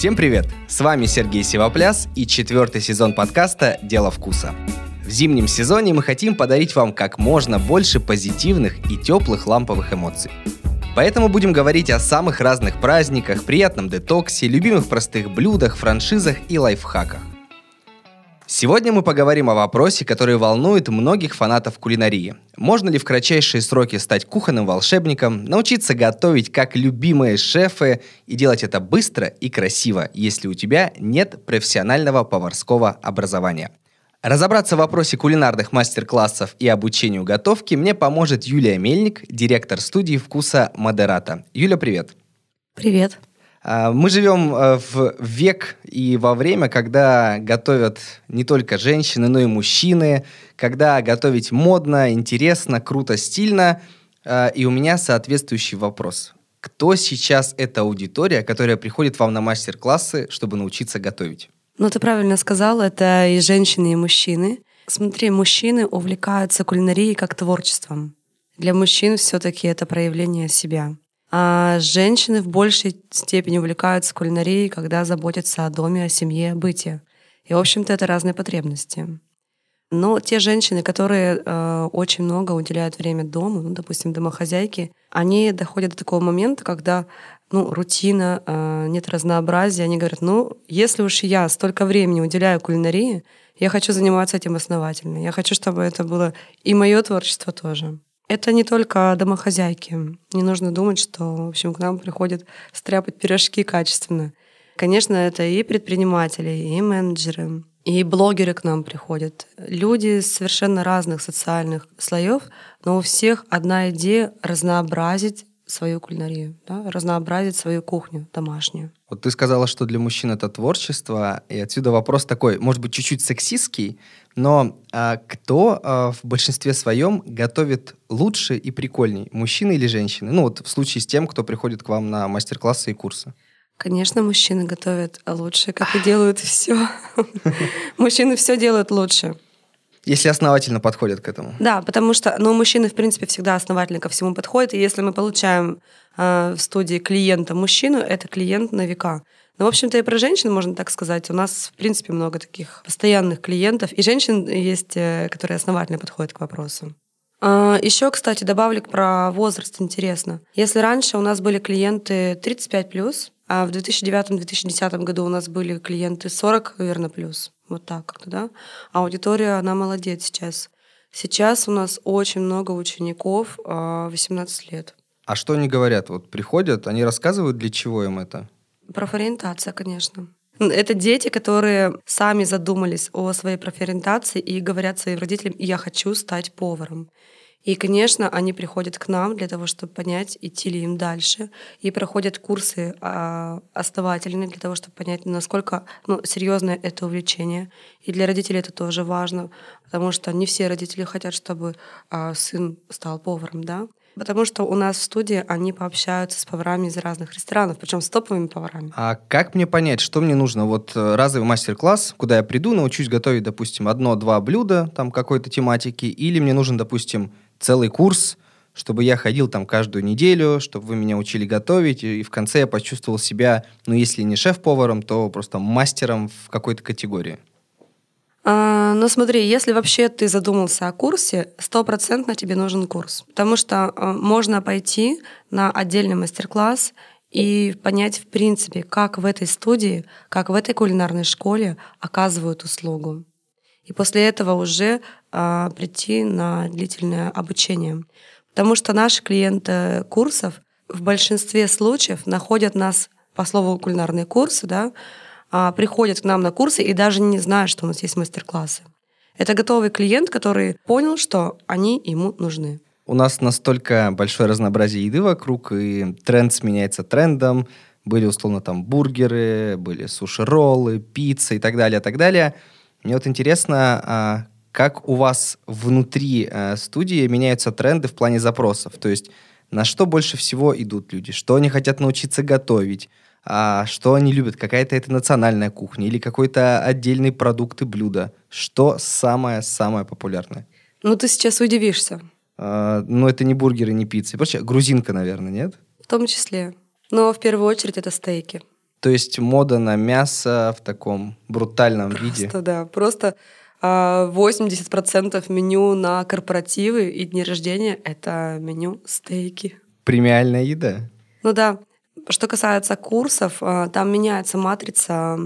Всем привет! С вами Сергей Сивопляс и четвертый сезон подкаста «Дело вкуса». В зимнем сезоне мы хотим подарить вам как можно больше позитивных и теплых ламповых эмоций. Поэтому будем говорить о самых разных праздниках, приятном детоксе, любимых простых блюдах, франшизах и лайфхаках. Сегодня мы поговорим о вопросе, который волнует многих фанатов кулинарии. Можно ли в кратчайшие сроки стать кухонным волшебником, научиться готовить как любимые шефы и делать это быстро и красиво, если у тебя нет профессионального поварского образования? Разобраться в вопросе кулинарных мастер-классов и обучению готовки мне поможет Юлия Мельник, директор студии вкуса Модерата. Юля, привет. Привет. А, мы живем э, в век и во время, когда готовят не только женщины, но и мужчины, когда готовить модно, интересно, круто, стильно. А, и у меня соответствующий вопрос. Кто сейчас эта аудитория, которая приходит вам на мастер-классы, чтобы научиться готовить? Ну, ты правильно сказал, это и женщины, и мужчины. Смотри, мужчины увлекаются кулинарией как творчеством. Для мужчин все-таки это проявление себя. А женщины в большей степени увлекаются кулинарией, когда заботятся о доме, о семье, о быте. И, в общем-то, это разные потребности. Но те женщины, которые э, очень много уделяют время дому, ну, допустим, домохозяйки, они доходят до такого момента, когда ну, рутина, э, нет разнообразия. Они говорят, ну, если уж я столько времени уделяю кулинарии, я хочу заниматься этим основательно. Я хочу, чтобы это было и мое творчество тоже. Это не только домохозяйки. Не нужно думать, что, в общем, к нам приходят стряпать пирожки качественно. Конечно, это и предприниматели, и менеджеры, и блогеры к нам приходят. Люди совершенно разных социальных слоев, но у всех одна идея — разнообразить свою кулинарию, да, разнообразить свою кухню домашнюю. Вот ты сказала, что для мужчин это творчество, и отсюда вопрос такой, может быть, чуть-чуть сексистский, но а, кто а, в большинстве своем готовит лучше и прикольней, мужчины или женщины? Ну вот в случае с тем, кто приходит к вам на мастер-классы и курсы. Конечно, мужчины готовят лучше, как и делают все. Мужчины все делают лучше. Если основательно подходят к этому. Да, потому что ну, мужчины, в принципе, всегда основательно ко всему подходят. И если мы получаем в студии клиента мужчину, это клиент на века. Ну, в общем-то, и про женщин можно так сказать. У нас, в принципе, много таких постоянных клиентов. И женщин есть, э, которые основательно подходят к вопросу. А, Еще, кстати, добавлю про возраст, интересно. Если раньше у нас были клиенты 35+, а в 2009-2010 году у нас были клиенты 40, наверное, плюс. Вот так как-то, да. Аудитория, она молодец сейчас. Сейчас у нас очень много учеников 18 а, лет. А что они говорят? Вот приходят, они рассказывают, для чего им это? Профориентация, конечно. Это дети, которые сами задумались о своей профориентации и говорят своим родителям, я хочу стать поваром. И, конечно, они приходят к нам для того, чтобы понять, идти ли им дальше, и проходят курсы а, основательные для того, чтобы понять, насколько ну, серьезное это увлечение. И для родителей это тоже важно, потому что не все родители хотят, чтобы а, сын стал поваром, да. Потому что у нас в студии они пообщаются с поварами из разных ресторанов, причем с топовыми поварами. А как мне понять, что мне нужно? Вот э, разовый мастер-класс, куда я приду, научусь готовить, допустим, одно-два блюда там какой-то тематики, или мне нужен, допустим, целый курс, чтобы я ходил там каждую неделю, чтобы вы меня учили готовить, и в конце я почувствовал себя, ну, если не шеф-поваром, то просто мастером в какой-то категории. Ну смотри, если вообще ты задумался о курсе, стопроцентно тебе нужен курс. Потому что а, можно пойти на отдельный мастер-класс и понять, в принципе, как в этой студии, как в этой кулинарной школе оказывают услугу и после этого уже а, прийти на длительное обучение. Потому что наши клиенты курсов в большинстве случаев находят нас по слову кулинарные курсы, да, приходят к нам на курсы и даже не знают, что у нас есть мастер-классы. Это готовый клиент, который понял, что они ему нужны. У нас настолько большое разнообразие еды вокруг, и тренд сменяется трендом. Были, условно, там бургеры, были суши-роллы, пицца и так далее, так далее – мне вот интересно, а, как у вас внутри э, студии меняются тренды в плане запросов? То есть на что больше всего идут люди? Что они хотят научиться готовить? А что они любят? Какая-то это национальная кухня или какой-то отдельный продукт и блюдо? Что самое-самое популярное? Ну, ты сейчас удивишься. А, ну, это не бургеры, не пиццы. Вообще, грузинка, наверное, нет? В том числе. Но в первую очередь это стейки. То есть мода на мясо в таком брутальном Просто, виде. да, просто а, 80% меню на корпоративы и дни рождения — это меню стейки. Премиальная еда. Ну да. Что касается курсов, а, там меняется матрица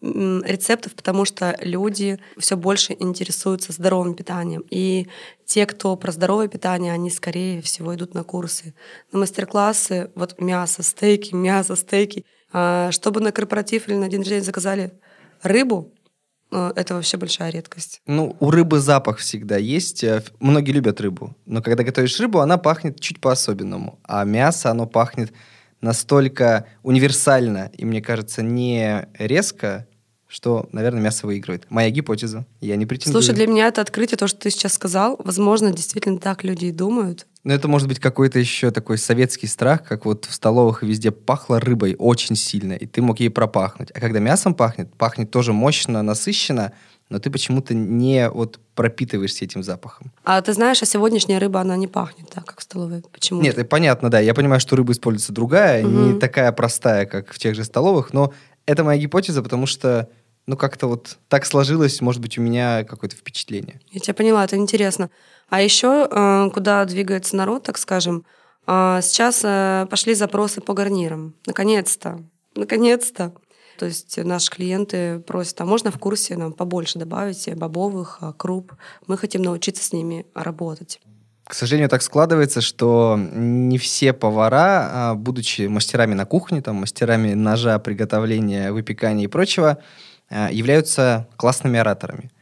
рецептов, потому что люди все больше интересуются здоровым питанием. И те, кто про здоровое питание, они скорее всего идут на курсы. На мастер-классы, вот мясо, стейки, мясо, стейки. А Чтобы на корпоратив или на день рождения заказали рыбу, э, это вообще большая редкость. Ну, у рыбы запах всегда есть. Э, Многие любят рыбу. Но когда готовишь рыбу, она пахнет чуть по-особенному. А мясо, оно пахнет настолько универсально и, мне кажется, не резко, что, наверное, мясо выигрывает. Моя гипотеза. Я не претендую. Слушай, для меня это открытие, то, что ты сейчас сказал. Возможно, действительно так люди и думают. Но это может быть какой-то еще такой советский страх, как вот в столовых везде пахло рыбой очень сильно, и ты мог ей пропахнуть. А когда мясом пахнет, пахнет тоже мощно, насыщенно, но ты почему-то не вот пропитываешься этим запахом. А ты знаешь, а сегодняшняя рыба, она не пахнет так, как в столовой. Почему? Нет, и понятно, да. Я понимаю, что рыба используется другая, не Мгм. такая простая, как в тех же столовых, но это моя гипотеза, потому что, ну, как-то вот так сложилось, может быть, у меня какое-то впечатление. Я тебя поняла, это интересно. А еще э, куда двигается народ, так скажем, а, сейчас э, пошли запросы по гарнирам. Наконец-то. Наконец-то. То есть наши клиенты просят, а можно в курсе нам побольше добавить бобовых, а, круп? Мы хотим научиться с ними работать. К сожалению, так складывается, что не все повара, а, будучи мастерами на кухне, там, мастерами ножа, приготовления, выпекания и прочего, а, являются классными ораторами.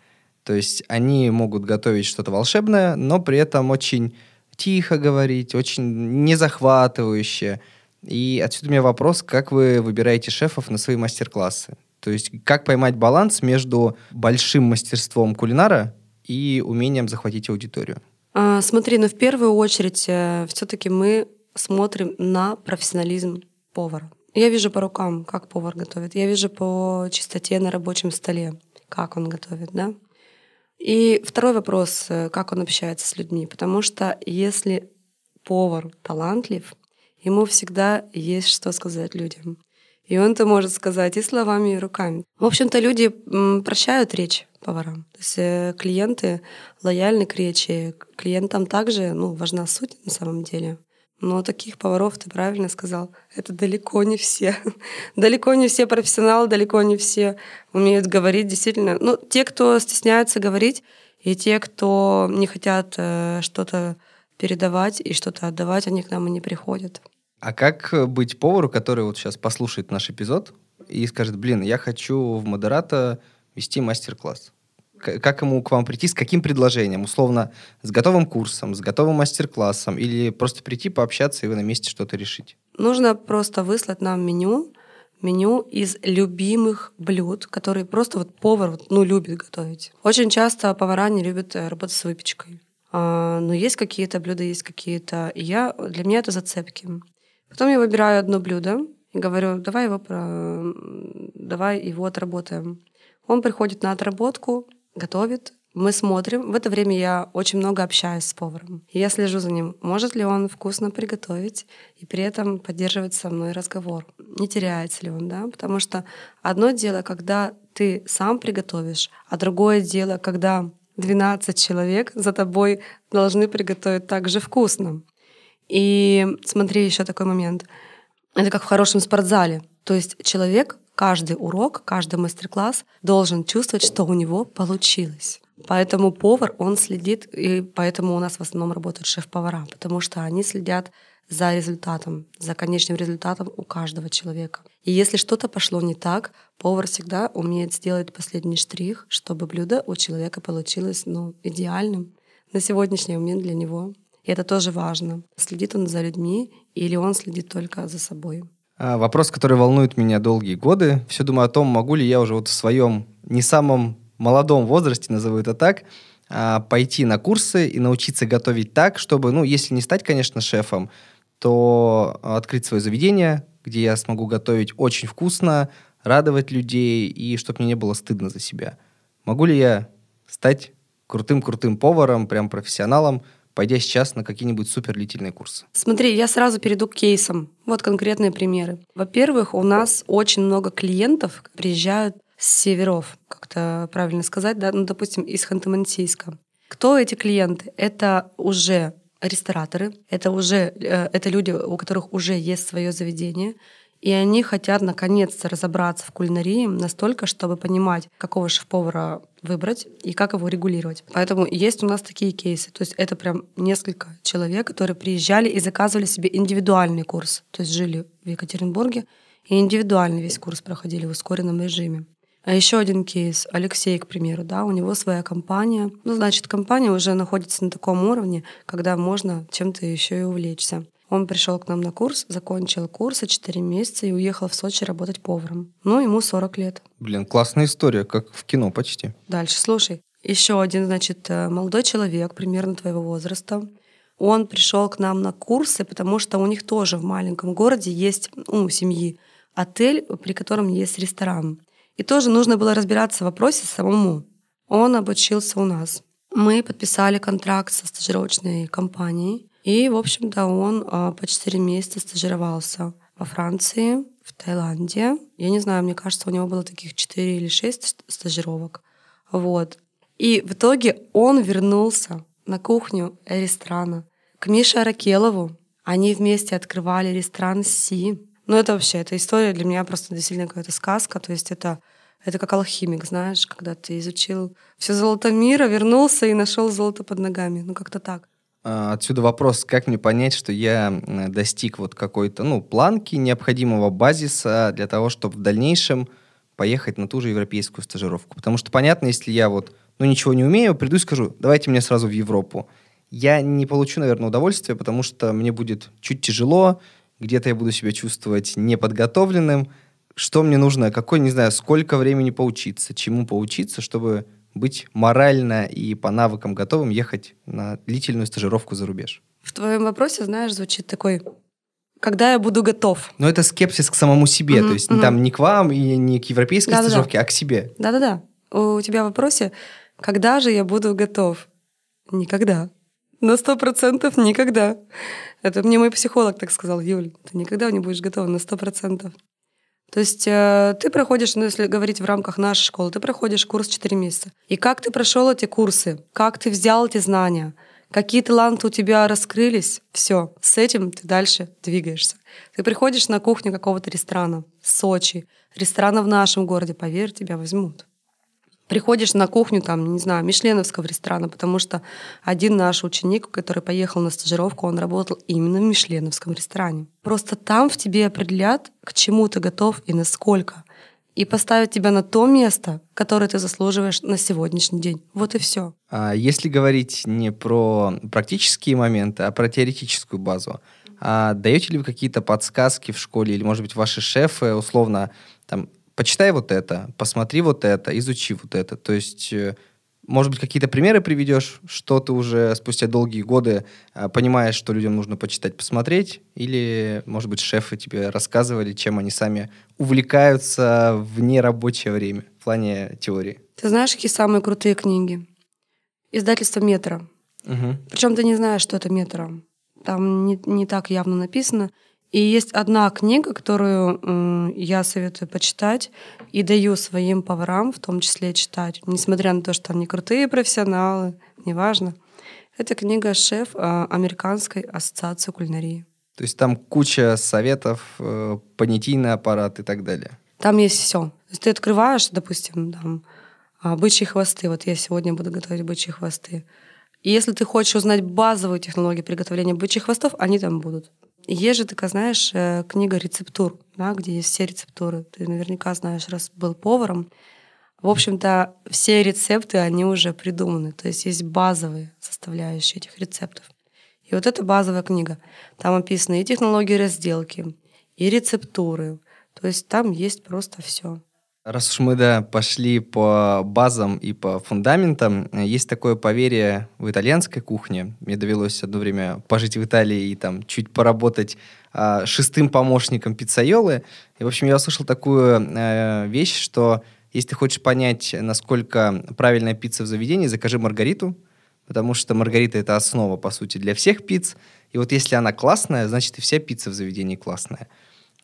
То есть они могут готовить что-то волшебное, но при этом очень тихо говорить, очень не захватывающе. И отсюда у меня вопрос, как вы выбираете шефов на свои мастер-классы? То есть как поймать баланс между большим мастерством кулинара и умением захватить аудиторию? А, Смотри, ну в первую очередь все-таки мы смотрим на профессионализм повара. Я вижу по рукам, как повар готовит. Я вижу по чистоте на рабочем столе, как он готовит, да. И второй вопрос, э, как он общается с людьми. Потому что если повар талантлив, ему всегда есть что сказать людям. И он это может сказать и словами, и руками. В общем-то, люди прощают речь поварам. То есть э, клиенты лояльны к речи. Клиентам также ну, важна суть на самом деле. Но таких поваров, ты правильно сказал, это далеко не все. далеко не все профессионалы, далеко не все умеют говорить действительно. Ну, те, кто стесняются говорить, и те, кто не хотят э, что-то передавать и что-то отдавать, они к нам и не приходят. А как э, быть повару, который вот сейчас послушает наш эпизод и скажет, блин, я хочу в модерата вести мастер-класс? Как ему к вам прийти, с каким предложением? Условно, с готовым курсом, с готовым мастер-классом? Или просто прийти, пообщаться, и вы на месте что-то решите? Нужно просто выслать нам меню, меню из любимых блюд, которые просто вот повар ну, любит готовить. Очень часто повара не любят э, работать с выпечкой. А, но есть какие-то блюда, есть какие-то... Я, для меня это зацепки. Потом я выбираю одно блюдо и говорю, давай его, про... давай его отработаем. Он приходит на отработку, готовит, мы смотрим. В это время я очень много общаюсь с поваром. И я слежу за ним, может ли он вкусно приготовить и при этом поддерживать со мной разговор. Не теряется ли он, да? Потому что одно дело, когда ты сам приготовишь, а другое дело, когда 12 человек за тобой должны приготовить так же вкусно. И смотри, еще такой момент. Это как в хорошем спортзале. То есть человек каждый урок, каждый мастер-класс должен чувствовать, что у него получилось. Поэтому повар, он следит, и поэтому у нас в основном работают шеф-повара, потому что они следят за результатом, за конечным результатом у каждого человека. И если что-то пошло не так, повар всегда умеет сделать последний штрих, чтобы блюдо у человека получилось ну, идеальным на сегодняшний момент для него. И это тоже важно. Следит он за людьми или он следит только за собой. А, Вопрос, который волнует меня долгие годы. Все думаю о том, могу ли я уже вот в своем не самом молодом возрасте, назову это так, а, пойти на курсы и научиться готовить так, чтобы, ну, если не стать, конечно, шефом, то открыть свое заведение, где я смогу готовить очень вкусно, радовать людей, и чтобы мне не было стыдно за себя. Могу ли я стать крутым-крутым поваром, прям профессионалом, пойдя сейчас на какие-нибудь супер длительные курсы? Смотри, я сразу перейду к кейсам. Вот конкретные примеры. Во-первых, у нас очень много клиентов приезжают с северов, как-то правильно сказать, да, ну, допустим, из Ханты-Мансийска. Кто эти клиенты? Это уже рестораторы, это уже э, это люди, у которых уже есть свое заведение, и они хотят наконец-то разобраться в кулинарии настолько, чтобы понимать, какого шеф-повара выбрать и как его регулировать. Поэтому есть у нас такие кейсы. То есть это прям несколько человек, которые приезжали и заказывали себе индивидуальный курс. То есть жили в Екатеринбурге и индивидуальный весь курс проходили в ускоренном режиме. А еще один кейс. Алексей, к примеру, да, у него своя компания. Ну, значит, компания уже находится на таком уровне, когда можно чем-то еще и увлечься. Он пришел к нам на курс, закончил курс за 4 месяца и уехал в Сочи работать поваром. Ну, ему 40 лет. Блин, классная история, как в кино почти. Дальше, слушай. Еще один, значит, э, молодой человек, примерно твоего возраста. Он пришел к нам на курсы, потому что у них тоже в маленьком городе есть, ну, у семьи, отель, при котором есть ресторан. И тоже нужно было разбираться в вопросе самому. Он обучился у нас. Мы подписали контракт со стажировочной компанией. И, в общем-то, он а, по 4 месяца стажировался во Франции, в Таиланде. Я не знаю, мне кажется, у него было таких 4 или 6 стажировок. Вот. И в итоге он вернулся на кухню ресторана к Мише Аракелову. Они вместе открывали ресторан «Си». Ну, это вообще, эта история для меня просто действительно какая-то сказка. То есть это, это как алхимик, знаешь, когда ты изучил все золото мира, вернулся и нашел золото под ногами. Ну, как-то так. А, отсюда вопрос, как мне понять, что я достиг вот какой-то, ну, планки необходимого базиса для того, чтобы в дальнейшем поехать на ту же европейскую стажировку. Потому что понятно, если я вот, ну, ничего не умею, приду и скажу, давайте мне сразу в Европу. Я не получу, наверное, удовольствия, потому что мне будет чуть тяжело, где-то я буду себя чувствовать неподготовленным. Что мне нужно? Какой, не знаю, сколько времени поучиться? Чему поучиться, чтобы быть морально и по навыкам готовым ехать на длительную стажировку за рубеж? В твоем вопросе, знаешь, звучит такой когда я буду готов. Но это скепсис к самому себе, mm-hmm, то есть mm-hmm. там не к вам и не к европейской Да-да-да. стажировке, а к себе. Да-да-да. У тебя в вопросе, когда же я буду готов? Никогда. На сто процентов никогда. Это мне мой психолог так сказал, Юль, ты никогда не будешь готова на сто процентов. То есть э, ты проходишь, ну, если говорить в рамках нашей школы, ты проходишь курс 4 месяца. И как ты прошел эти курсы? Как ты взял эти знания? Какие таланты у тебя раскрылись? Все, с этим ты дальше двигаешься. Ты приходишь на кухню какого-то ресторана, Сочи, ресторана в нашем городе, поверь, тебя возьмут приходишь на кухню, там, не знаю, мишленовского ресторана, потому что один наш ученик, который поехал на стажировку, он работал именно в мишленовском ресторане. Просто там в тебе определят, к чему ты готов и насколько. И поставят тебя на то место, которое ты заслуживаешь на сегодняшний день. Вот и все. А если говорить не про практические моменты, а про теоретическую базу, а даете ли вы какие-то подсказки в школе, или, может быть, ваши шефы условно там почитай вот это, посмотри вот это, изучи вот это. То есть, э, может быть, какие-то примеры приведешь, что ты уже спустя долгие годы э, понимаешь, что людям нужно почитать, посмотреть, или, может быть, шефы тебе рассказывали, чем они сами увлекаются в нерабочее время в плане теории. Ты знаешь, какие самые крутые книги? Издательство «Метро». Угу. Причем ты не знаешь, что это «Метро». Там не, не так явно написано. И есть одна книга, которую я советую почитать и даю своим поварам, в том числе читать, несмотря на то, что они крутые профессионалы, неважно. Это книга «Шеф а, Американской ассоциации кулинарии». То есть там куча советов, э, понятийный аппарат и так далее. Там есть все. ты открываешь, допустим, там, а, бычьи хвосты. Вот я сегодня буду готовить бычьи хвосты. И если ты хочешь узнать базовые технологии приготовления бычьих хвостов, они там будут. Есть же такая, знаешь, э, книга рецептур, да, где есть все рецептуры. Ты наверняка знаешь, раз был поваром. В общем-то, все рецепты, они уже придуманы. То есть есть базовые составляющие этих рецептов. И вот эта базовая книга. Там описаны и технологии разделки, и рецептуры. То есть там есть просто все. Раз уж мы, да, пошли по базам и по фундаментам, есть такое поверье в итальянской кухне. Мне довелось одно время пожить в Италии и там чуть поработать а, шестым помощником пиццайолы. И, в общем, я услышал такую а, вещь, что если ты хочешь понять, насколько правильная пицца в заведении, закажи маргариту, потому что маргарита это основа, по сути, для всех пиц. И вот если она классная, значит и вся пицца в заведении классная.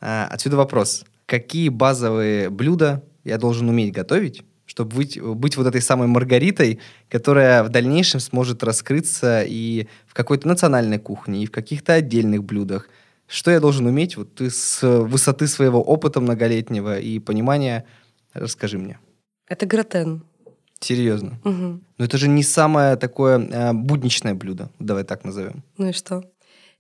А, отсюда вопрос. Какие базовые блюда я должен уметь готовить, чтобы быть, быть вот этой самой Маргаритой, которая в дальнейшем сможет раскрыться и в какой-то национальной кухне, и в каких-то отдельных блюдах. Что я должен уметь вот ты с высоты своего опыта многолетнего и понимания? Расскажи мне. Это гратен. Серьезно? Угу. Но это же не самое такое э, будничное блюдо, давай так назовем. Ну и что?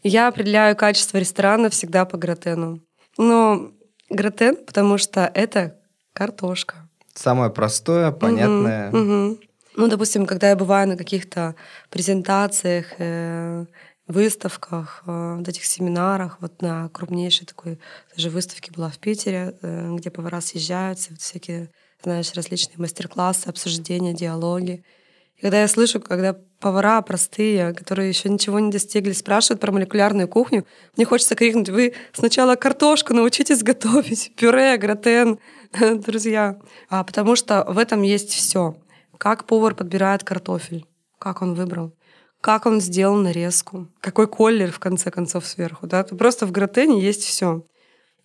Я определяю качество ресторана всегда по гратену. Но гратен, потому что это картошка. Самое простое, понятное. Угу, угу. Ну, допустим, когда я бываю на каких-то презентациях, э, выставках, э, вот этих семинарах, вот на крупнейшей такой даже выставке была в Питере, э, где повара съезжаются, вот всякие знаешь, различные мастер-классы, обсуждения, диалоги. Когда я слышу, когда повара простые, которые еще ничего не достигли, спрашивают про молекулярную кухню, мне хочется крикнуть, вы сначала картошку научитесь готовить, пюре, гратен, друзья. А, потому что в этом есть все. Как повар подбирает картофель, как он выбрал, как он сделал нарезку, какой колер в конце концов сверху. Да? Просто в гратене есть все.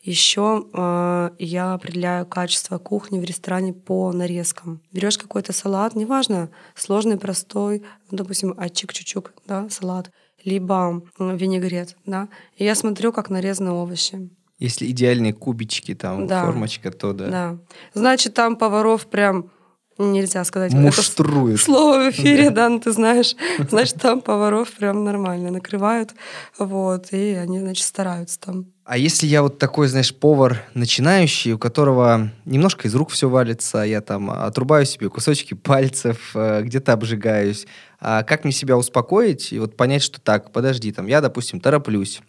Еще э, я определяю качество кухни в ресторане по нарезкам. Берешь какой-то салат, неважно, сложный, простой, ну, допустим, ачик-чучук, да, салат, либо винегрет, да, и я смотрю, как нарезаны овощи. Если идеальные кубички, там, да. формочка, то да. Да. Значит, там поваров прям нельзя сказать. Муштрует. Слово в эфире, да, ну ты знаешь. Значит, там поваров прям нормально накрывают, вот, и они, значит, стараются там. А если я вот такой, знаешь, повар начинающий, у которого немножко из рук все валится, я там отрубаю себе кусочки пальцев, э, где-то обжигаюсь, а как мне себя успокоить и вот понять, что так, подожди, там, я, допустим, тороплюсь,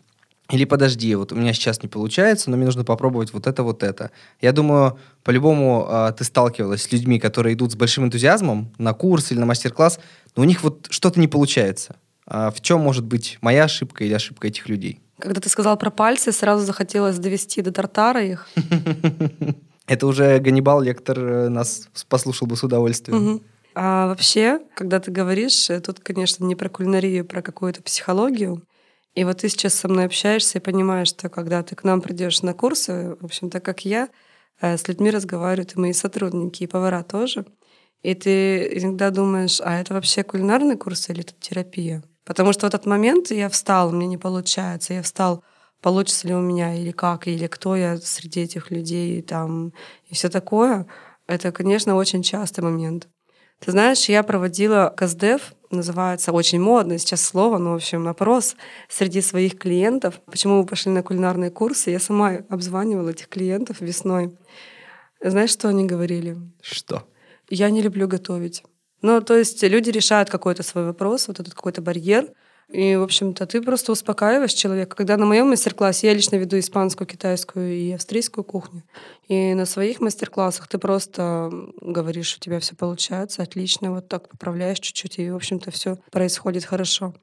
или подожди, вот у меня сейчас не получается, но мне нужно попробовать вот это, вот это. Я думаю, по-любому э, ты сталкивалась с людьми, которые идут с большим энтузиазмом на курс или на мастер-класс, но у них вот что-то не получается. А в чем может быть моя ошибка или ошибка этих людей? Когда ты сказал про пальцы, сразу захотелось довести до тартара их. Это уже Ганнибал Лектор э, нас послушал бы с удовольствием. А вообще, когда ты говоришь, э, тут, конечно, не про кулинарию, а про какую-то психологию. И вот ты сейчас со мной общаешься и понимаешь, что когда ты к нам придешь на курсы, в общем, так как я, э, с людьми разговаривают и мои сотрудники, и повара тоже. И ты иногда думаешь, а это вообще кулинарный курс или это терапия? Потому что в этот момент я встал, мне не получается, я встал, получится ли у меня или как, или кто я среди этих людей там, и все такое. Это, конечно, очень частый момент. Ты знаешь, я проводила КСДФ, называется очень модно сейчас слово, но, в общем, опрос среди своих клиентов. Почему вы пошли на кулинарные курсы? Я сама обзванивала этих клиентов весной. Знаешь, что они говорили? Что? Я не люблю готовить. Ну, то есть люди решают какой-то свой вопрос, вот этот какой-то барьер, и, в общем-то, ты просто успокаиваешь человека. Когда на моем мастер-классе я лично веду испанскую, китайскую и австрийскую кухню. И на своих мастер-классах ты просто говоришь, у тебя все получается, отлично, вот так поправляешь чуть-чуть, и, в общем-то, все происходит хорошо.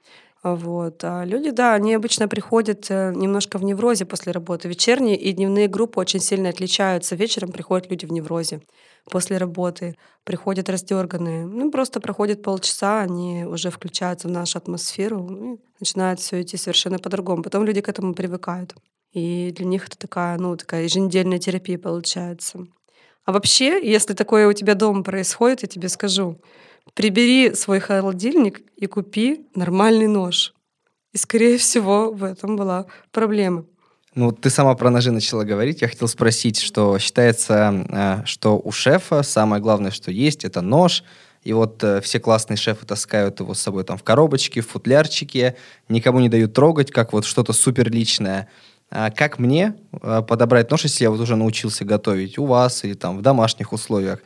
Вот. А люди, да, они обычно приходят э, немножко в неврозе после работы. Вечерние и дневные группы очень сильно отличаются. Вечером приходят люди в неврозе после работы, приходят раздерганные. Ну, просто проходит полчаса, они уже включаются в нашу атмосферу и начинает все идти совершенно по-другому. Потом люди к этому привыкают. И для них это такая, ну, такая еженедельная терапия получается. А вообще, если такое у тебя дома происходит, я тебе скажу, прибери свой холодильник и купи нормальный нож. И, скорее всего, в этом была проблема. Ну, ты сама про ножи начала говорить. Я хотел спросить, что считается, э, что у шефа самое главное, что есть, это нож. И вот э, все классные шефы таскают его с собой там в коробочке, в футлярчике, никому не дают трогать, как вот что-то супер личное. А как мне э, подобрать нож, если я вот уже научился готовить у вас или там в домашних условиях?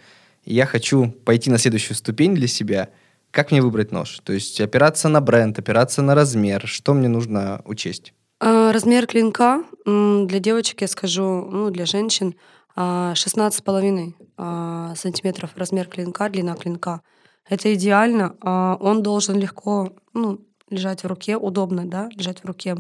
И я хочу пойти на следующую ступень для себя. Как мне выбрать нож? То есть опираться на бренд, опираться на размер. Что мне нужно учесть? А, размер клинка для девочек, я скажу, ну, для женщин 16,5 а, сантиметров размер клинка, длина клинка. Это идеально. А, он должен легко ну, лежать в руке, удобно, да, лежать в руке.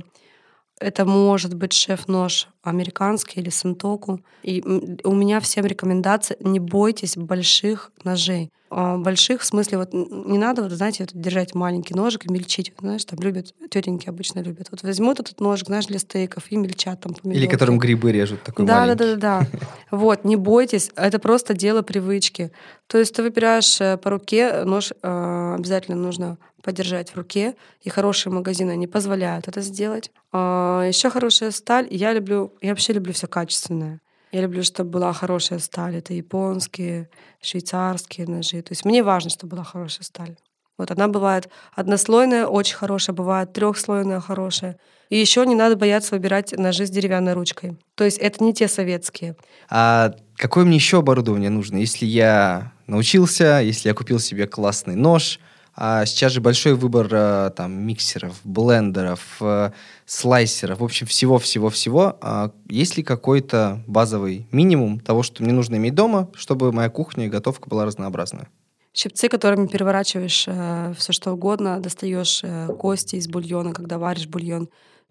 Это может быть шеф-нож американский или сантоку. И у меня всем рекомендация, не бойтесь больших ножей. А, больших в смысле, вот не надо, вот, знаете, вот, держать маленький ножик и мельчить. Знаешь, там любят, тетеньки обычно любят. Вот возьмут этот ножик, знаешь, для стейков и мельчат там помидорки. Или которым грибы режут, такой да, маленький. Да, да, да, да. Вот, не бойтесь, это просто дело привычки. То есть ты выбираешь э, по руке, нож э, обязательно нужно подержать в руке, и хорошие магазины не позволяют это сделать. А, еще хорошая сталь. Я люблю, я вообще люблю все качественное. Я люблю, чтобы была хорошая сталь. Это японские, швейцарские ножи. То есть мне важно, чтобы была хорошая сталь. Вот она бывает однослойная, очень хорошая, бывает трехслойная, хорошая. И еще не надо бояться выбирать ножи с деревянной ручкой. То есть это не те советские. А какое мне еще оборудование нужно, если я научился, если я купил себе классный нож, а сейчас же большой выбор э, там миксеров, блендеров, э, слайсеров, в общем, всего-всего-всего. А есть ли какой-то базовый минимум того, что мне нужно иметь дома, чтобы моя кухня и готовка была разнообразная? Щипцы, которыми переворачиваешь э, все что угодно, достаешь э, кости из бульона, когда варишь бульон,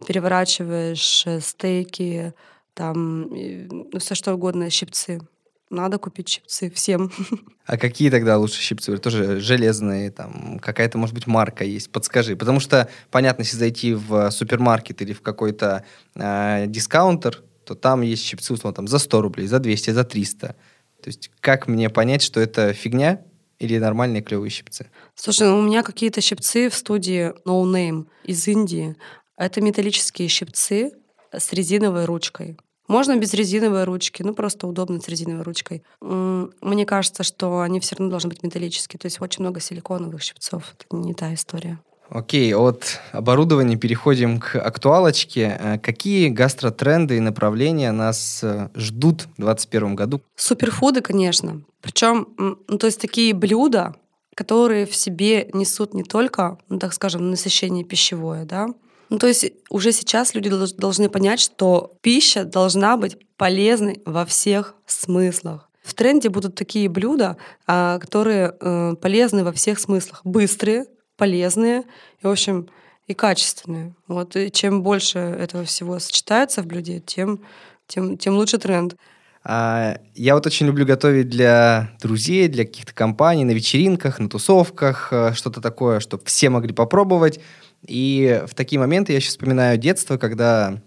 переворачиваешь э, стейки, там, ну, все что угодно, щипцы надо купить щипцы всем. А какие тогда лучше щипцы? Тоже железные, там какая-то, может быть, марка есть? Подскажи. Потому что, понятно, если зайти в супермаркет или в какой-то э, дискаунтер, то там есть щипцы, условно, там, за 100 рублей, за 200, за 300. То есть как мне понять, что это фигня или нормальные клевые щипцы? Слушай, ну, у меня какие-то щипцы в студии No Name из Индии. Это металлические щипцы с резиновой ручкой. Можно без резиновой ручки, ну просто удобно с резиновой ручкой. Мне кажется, что они все равно должны быть металлические. То есть очень много силиконовых щипцов. Это не та история. Окей, от оборудования переходим к актуалочке. Э, какие гастротренды и направления нас э, ждут в 2021 году? Суперфуды, конечно. Причем, ну, то есть такие блюда, которые в себе несут не только, ну, так скажем, насыщение пищевое, да, ну, то есть уже сейчас люди должны понять, что пища должна быть полезной во всех смыслах. В тренде будут такие блюда, а, которые э, полезны во всех смыслах. Быстрые, полезные и, в общем, и качественные. Вот и чем больше этого всего сочетается в блюде, тем, тем, тем лучше тренд. А, я вот очень люблю готовить для друзей, для каких-то компаний, на вечеринках, на тусовках, э, что-то такое, чтобы все могли попробовать. И в такие моменты я сейчас вспоминаю детство, когда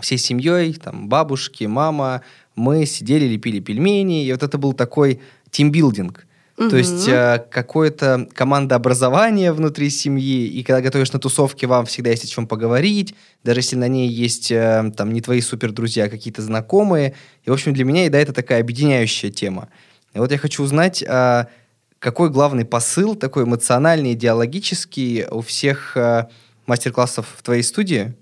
всей семьей, там, бабушки, мама, мы сидели, лепили пельмени, и вот это был такой тимбилдинг. Угу. То есть э, какое-то командообразование внутри семьи, и когда готовишь на тусовке, вам всегда есть о чем поговорить, даже если на ней есть э, там не твои супер друзья, а какие-то знакомые. И, в общем, для меня еда — это такая объединяющая тема. И вот я хочу узнать, э, какой главный посыл, такой эмоциональный, идеологический у всех э, мастер-классов в твоей студии?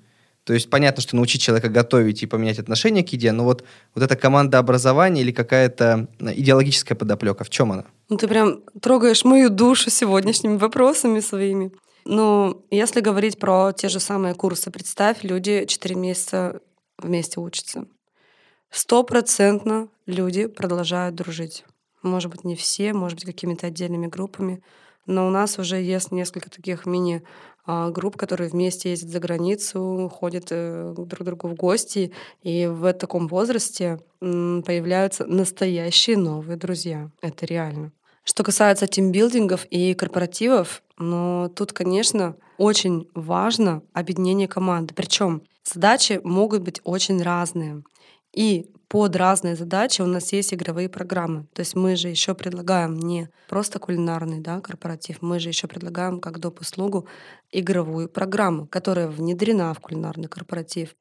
То есть понятно, что научить человека готовить и поменять отношение к еде, но вот, вот эта команда образования или какая-то э, идеологическая подоплека, в чем она? Ну, ты прям трогаешь мою душу сегодняшними вопросами своими. Ну, если говорить про те же самые курсы, представь, люди 4 месяца вместе учатся. Стопроцентно люди продолжают дружить. Может быть, не все, может быть, какими-то отдельными группами. Но у нас уже есть несколько таких мини-групп, которые вместе ездят за границу, ходят э, друг к другу в гости. И в таком возрасте появляются настоящие новые друзья. Это реально. Что касается тимбилдингов и корпоративов, но тут, конечно, очень важно объединение команды. Причем задачи могут быть очень разные. И под разные задачи у нас есть игровые программы. То есть мы же еще предлагаем не просто кулинарный да, корпоратив, мы же еще предлагаем как доп. услугу игровую программу, которая внедрена в кулинарный корпоратив.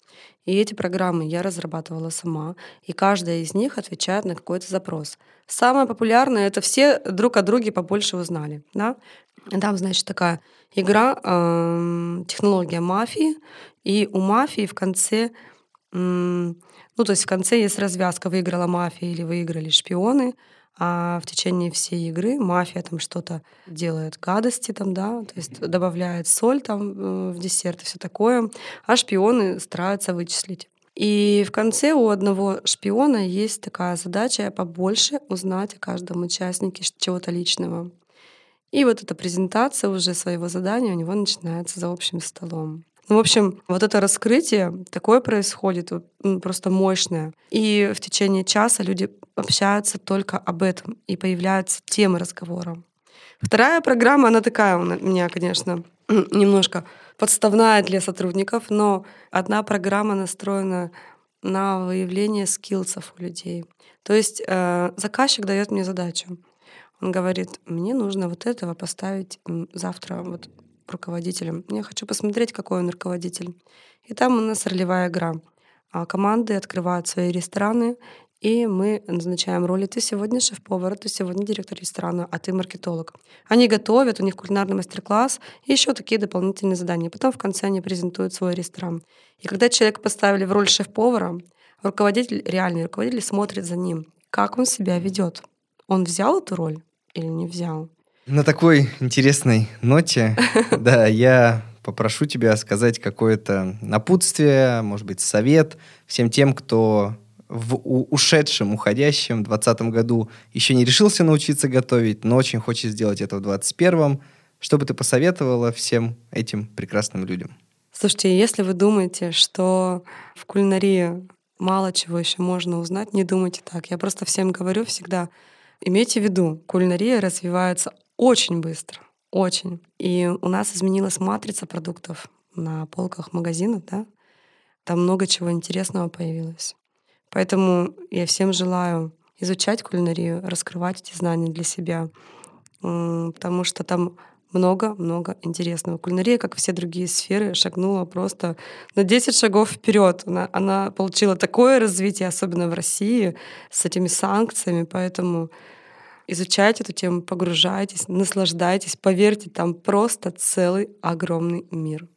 И эти программы я разрабатывала сама, и каждая из них отвечает на какой-то запрос. Самое популярное — это все друг о друге побольше узнали. Да? Там, значит, такая игра, э, технология мафии, и у мафии в конце ну, то есть в конце есть развязка, выиграла мафия или выиграли шпионы, а в течение всей игры мафия там что-то делает гадости там, да, то есть добавляет соль там э, в десерт и все такое, а шпионы стараются вычислить. И в конце у одного шпиона есть такая задача побольше узнать о каждом участнике чего-то личного. И вот эта презентация уже своего задания у него начинается за общим столом. Ну, в общем, вот это раскрытие такое происходит, просто мощное. И в течение часа люди общаются только об этом, и появляются темы разговора. Вторая программа, она такая у меня, конечно, немножко подставная для сотрудников, но одна программа настроена на выявление скиллсов у людей. То есть э, заказчик дает мне задачу. Он говорит, мне нужно вот этого поставить завтра вот руководителем. Я хочу посмотреть, какой он руководитель. И там у нас ролевая игра. А команды открывают свои рестораны, и мы назначаем роли. Ты сегодня шеф-повар, ты сегодня директор ресторана, а ты маркетолог. Они готовят, у них кулинарный мастер-класс и еще такие дополнительные задания. Потом в конце они презентуют свой ресторан. И когда человека поставили в роль шеф-повара, руководитель, реальный руководитель смотрит за ним, как он себя ведет. Он взял эту роль или не взял? На такой интересной ноте, да, я попрошу тебя сказать какое-то напутствие, может быть, совет всем тем, кто в ушедшем, уходящем 2020 году еще не решился научиться готовить, но очень хочет сделать это в 2021. Что бы ты посоветовала всем этим прекрасным людям? Слушайте, если вы думаете, что в кулинарии мало чего еще можно узнать, не думайте так. Я просто всем говорю всегда, имейте в виду, кулинария развивается очень быстро, очень. И у нас изменилась матрица продуктов на полках магазинов, да, там много чего интересного появилось. Поэтому я всем желаю изучать кулинарию, раскрывать эти знания для себя, потому что там много-много интересного. Кулинария, как все другие сферы, шагнула просто на 10 шагов вперед. Она, она получила такое развитие, особенно в России, с этими санкциями, поэтому изучайте эту тему, погружайтесь, наслаждайтесь, поверьте, там просто целый огромный мир.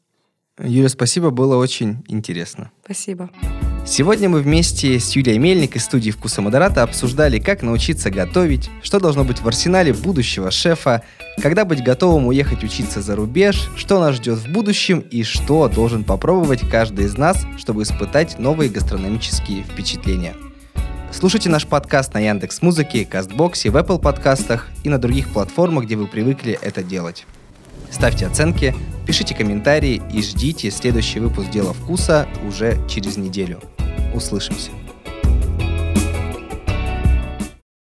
Юля, спасибо, было очень интересно. Спасибо. Сегодня мы вместе с Юлией Мельник из студии «Вкуса Модерата» обсуждали, как научиться готовить, что должно быть в арсенале будущего шефа, когда быть готовым уехать учиться за рубеж, что нас ждет в будущем и что должен попробовать каждый из нас, чтобы испытать новые гастрономические впечатления. Слушайте наш подкаст на Яндекс Музыке, Кастбоксе, в Apple подкастах и на других платформах, где вы привыкли это делать. Ставьте оценки, пишите комментарии и ждите следующий выпуск «Дела вкуса» уже через неделю. Услышимся.